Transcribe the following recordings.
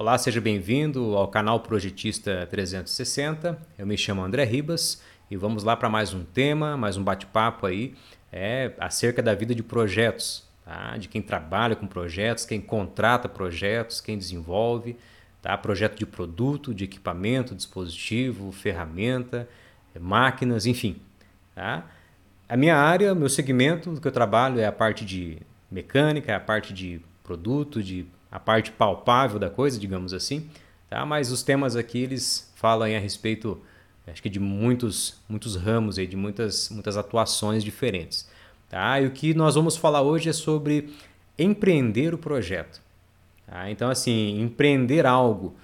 Olá, seja bem-vindo ao canal Projetista 360. Eu me chamo André Ribas e vamos lá para mais um tema, mais um bate-papo aí é, acerca da vida de projetos, tá? de quem trabalha com projetos, quem contrata projetos, quem desenvolve, tá? projeto de produto, de equipamento, dispositivo, ferramenta, máquinas, enfim. Tá? A minha área, meu segmento que eu trabalho é a parte de mecânica, a parte de produto, de a parte palpável da coisa, digamos assim. Tá? Mas os temas aqui eles falam a respeito, acho que de muitos, muitos ramos aí, de muitas, muitas atuações diferentes. Tá? E o que nós vamos falar hoje é sobre empreender o projeto. Tá? Então assim, empreender algo.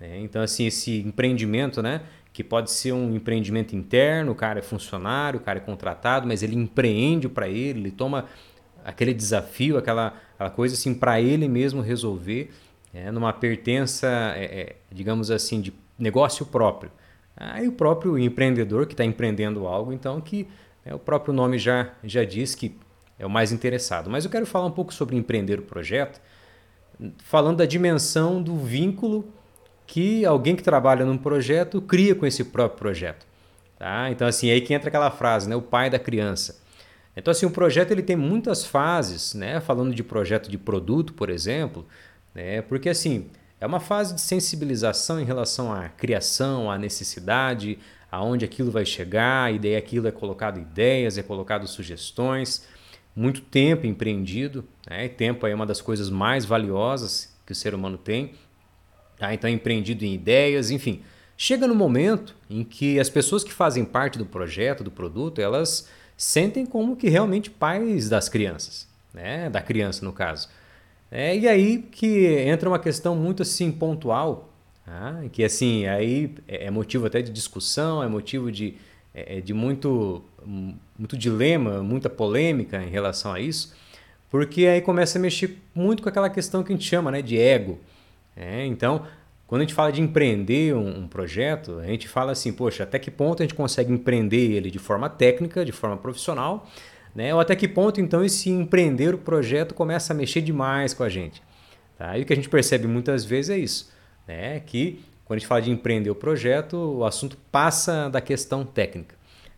Né? Então assim, esse empreendimento, né? que pode ser um empreendimento interno, o cara é funcionário, o cara é contratado, mas ele empreende para ele, ele toma aquele desafio, aquela, aquela coisa assim para ele mesmo resolver, é, numa pertença, é, é, digamos assim, de negócio próprio. Aí o próprio empreendedor que está empreendendo algo, então que né, o próprio nome já, já diz que é o mais interessado. Mas eu quero falar um pouco sobre empreender o projeto, falando da dimensão do vínculo que alguém que trabalha num projeto cria com esse próprio projeto. Tá? Então assim, aí que entra aquela frase, né? o pai da criança. Então, assim, o projeto ele tem muitas fases, né? Falando de projeto de produto, por exemplo, né? Porque assim, é uma fase de sensibilização em relação à criação, à necessidade, aonde aquilo vai chegar, e daí aquilo é colocado ideias, é colocado sugestões, muito tempo empreendido, né? Tempo é uma das coisas mais valiosas que o ser humano tem. Tá? Então, é empreendido em ideias, enfim. Chega no momento em que as pessoas que fazem parte do projeto, do produto, elas sentem como que realmente pais das crianças, né? da criança no caso. É, e aí que entra uma questão muito assim pontual, tá? que assim aí é, é motivo até de discussão, é motivo de, é, é, de muito, muito dilema, muita polêmica em relação a isso, porque aí começa a mexer muito com aquela questão que a gente chama né, de ego. É, então, quando a gente fala de empreender um, um, projeto, a gente fala assim, poxa, até que ponto a gente consegue empreender ele de forma técnica, de forma profissional, né? Ou até que ponto então esse empreender o projeto começa a mexer demais com a gente. Tá? E o que a gente percebe muitas vezes é isso, né? Que quando a gente fala de empreender o projeto, o assunto passa da questão técnica.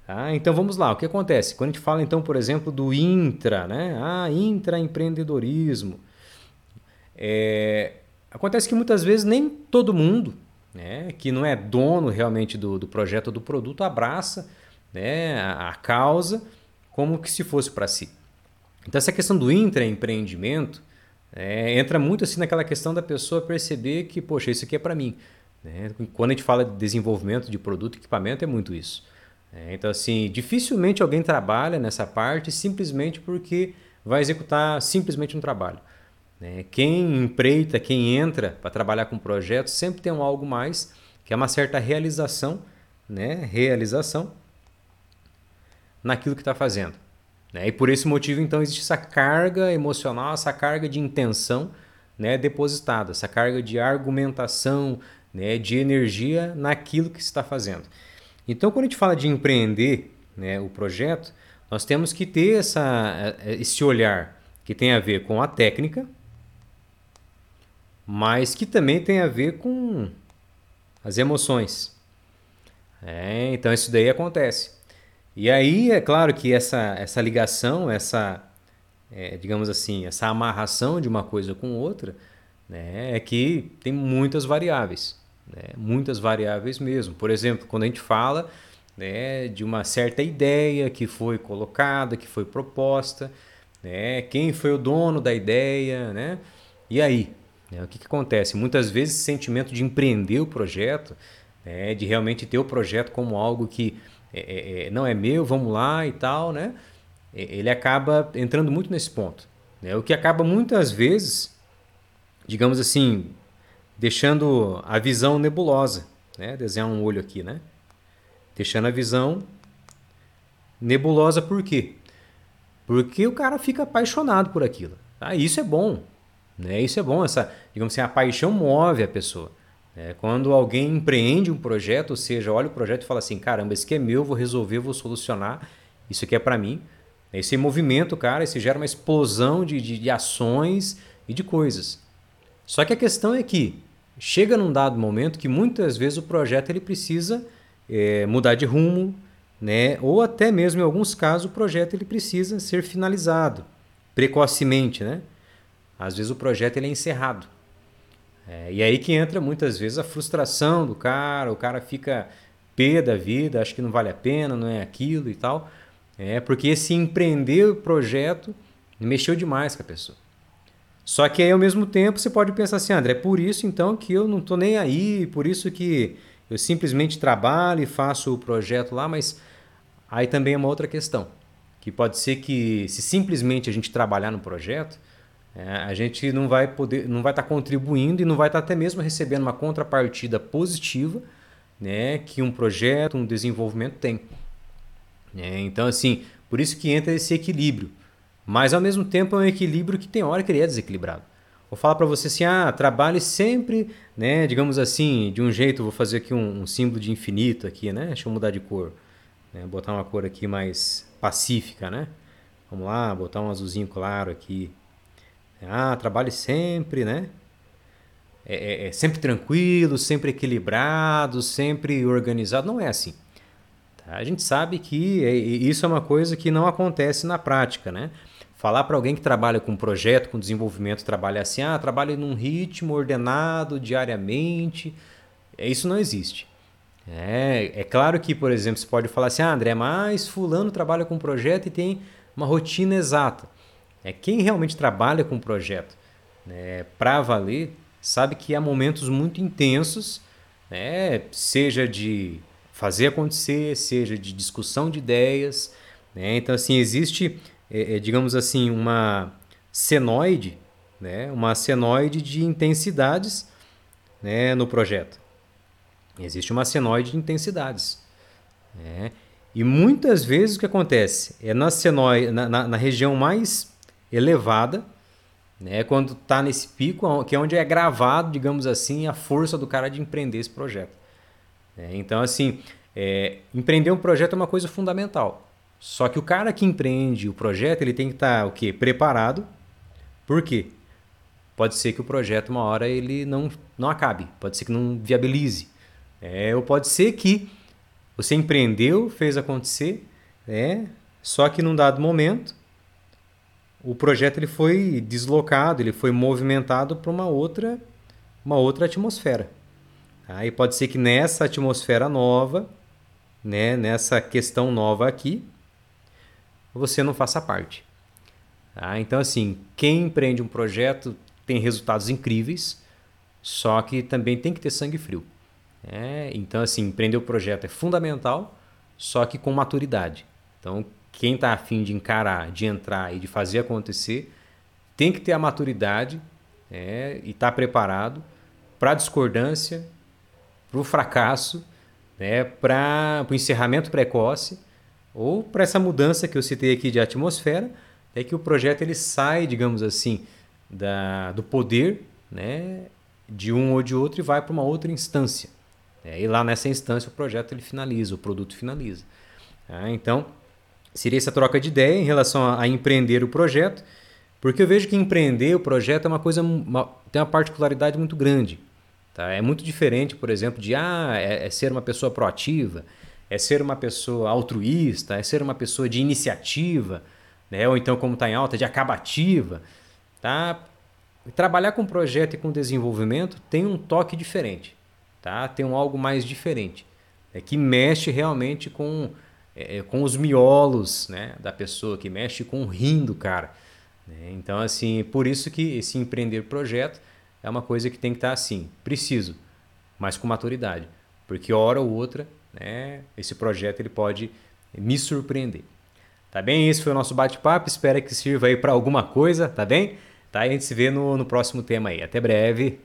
Tá? Então vamos lá, o que acontece? Quando a gente fala então, por exemplo, do intra, né? Ah, intraempreendedorismo. É, Acontece que muitas vezes nem todo mundo, né, que não é dono realmente do, do projeto ou do produto, abraça né, a, causa como que se fosse para si. Então essa questão do intraempreendimento é, entra muito assim naquela questão da pessoa perceber que, poxa, isso aqui é para mim. Né? Quando a gente fala de desenvolvimento de produto e equipamento, é muito isso. É, então, assim, dificilmente alguém trabalha nessa parte simplesmente porque vai executar simplesmente um trabalho. Né? Quem empreita, quem entra para trabalhar com projetos, sempre tem um algo mais, que é uma certa realização, né? realização naquilo que está fazendo. Né? E por esse motivo, então, existe essa carga emocional, essa carga de intenção né? depositada, essa carga de argumentação, né? de energia naquilo que se está fazendo. Então, quando a gente fala de empreender né? o projeto, nós temos que ter essa, esse olhar que tem a ver com a técnica, mas que também tem a ver com as emoções. É, então isso daí acontece. E aí é claro que essa, essa ligação, essa, é, digamos assim, essa amarração de uma coisa com outra, né, é que tem muitas variáveis, né, muitas variáveis mesmo. Por exemplo, quando a gente fala né, de uma certa ideia que foi colocada, que foi proposta, né, quem foi o dono da ideia, né, e aí, né? O que, que acontece? Muitas vezes esse sentimento de empreender o projeto, né? de realmente ter o projeto como algo que é, é, é, não é meu, vamos lá e tal, né? ele acaba entrando muito nesse ponto. Né? O que acaba muitas vezes, digamos assim, deixando a visão nebulosa. Né? Desenhar um olho aqui, né? Deixando a visão nebulosa por quê? Porque o cara fica apaixonado por aquilo. Tá? Isso é bom. Né? Isso é bom, essa, digamos assim, a paixão move a pessoa. Né? Quando alguém empreende um projeto, ou seja, olha o projeto e fala assim: caramba, esse aqui é meu, vou resolver, vou solucionar, isso aqui é para mim. Esse movimento, cara, esse gera uma explosão de, de, de ações e de coisas. Só que a questão é que chega num dado momento que muitas vezes o projeto ele precisa é, mudar de rumo, né? ou até mesmo em alguns casos o projeto ele precisa ser finalizado precocemente. Né? Às vezes o projeto ele é encerrado. É, e aí que entra muitas vezes a frustração do cara, o cara fica pé da vida, acha que não vale a pena, não é aquilo e tal. É porque esse empreender o projeto mexeu demais com a pessoa. Só que aí ao mesmo tempo você pode pensar assim, André, é por isso então que eu não estou nem aí, por isso que eu simplesmente trabalho e faço o projeto lá, mas aí também é uma outra questão. Que pode ser que se simplesmente a gente trabalhar no projeto, é, a gente não vai poder, não vai estar tá contribuindo e não vai estar tá até mesmo recebendo uma contrapartida positiva, né, que um projeto, um desenvolvimento tem. É, então assim, por isso que entra esse equilíbrio. Mas ao mesmo tempo é um equilíbrio que tem hora que ele é desequilibrado. Vou falar para você assim, ah, trabalhe sempre, né, digamos assim, de um jeito, vou fazer aqui um, um símbolo de infinito aqui, né? Deixa eu mudar de cor. Né? Botar uma cor aqui mais pacífica, né? Vamos lá, botar um azulzinho claro aqui. Ah, trabalhe sempre, né? É, é, é sempre tranquilo, sempre equilibrado, sempre organizado. Não é assim. Tá? A gente sabe que é, isso é uma coisa que não acontece na prática, né? Falar para alguém que trabalha com projeto, com desenvolvimento, trabalha assim, ah, trabalha num ritmo ordenado diariamente, é, isso não existe. É, é claro que, por exemplo, você pode falar assim, ah, André, mas fulano trabalha com projeto e tem uma rotina exata. É quem realmente trabalha com projeto né, para valer sabe que há momentos muito intensos, né, seja de fazer acontecer, seja de discussão de ideias. Né? Então, assim, existe é, é, digamos assim, uma senoide, né? uma senoide de intensidades né? no projeto. Existe uma senoide de intensidades. Né? E muitas vezes o que acontece é na, senoide, na, na, na região mais elevada, né? quando está nesse pico, que é onde é gravado, digamos assim, a força do cara de empreender esse projeto. É, então, assim, é, empreender um projeto é uma coisa fundamental. Só que o cara que empreende o projeto, ele tem que estar tá, o quê? Preparado. Por quê? Pode ser que o projeto uma hora ele não, não acabe, pode ser que não viabilize. É, ou pode ser que você empreendeu, fez acontecer, é, só que num dado momento o projeto ele foi deslocado, ele foi movimentado para uma outra, uma outra atmosfera. Aí pode ser que nessa atmosfera nova, né, nessa questão nova aqui, você não faça parte. Tá? Então, assim, quem empreende um projeto tem resultados incríveis, só que também tem que ter sangue frio. É, então, assim, empreender o projeto é fundamental, só que com maturidade. Então, quem está afim de encarar, de entrar e de fazer acontecer, tem que ter a maturidade é, e estar tá preparado para a discordância, para o fracasso, né, para o encerramento precoce ou para essa mudança que eu citei aqui de atmosfera, é que o projeto ele sai, digamos assim, da, do poder né, de um ou de outro e vai para uma outra instância. É, e lá nessa instância o projeto ele finaliza, o produto finaliza. Ah, então, seria essa troca de ideia em relação a, a, empreender o projeto, porque eu vejo que empreender o projeto é uma coisa, uma, tem uma particularidade muito grande. Tá? É muito diferente, por exemplo, de ah, é, é ser uma pessoa proativa, é ser uma pessoa altruísta, é ser uma pessoa de iniciativa, né? ou então, como está em alta, de acabativa. Tá? Trabalhar com projeto e com desenvolvimento tem um toque diferente, tá? tem um algo mais diferente, é que mexe realmente com, é, com os miolos né? da pessoa, que mexe com o rim do cara. Né? Então, assim, por isso que esse empreender projeto é uma coisa que tem que estar tá assim, preciso, mas com maturidade, porque hora ou outra né, esse projeto ele pode me surpreender. Tá bem? Esse foi o nosso bate-papo. Espero que sirva aí para alguma coisa, tá bem? Tá? A gente se vê no, no próximo tema aí. Até breve.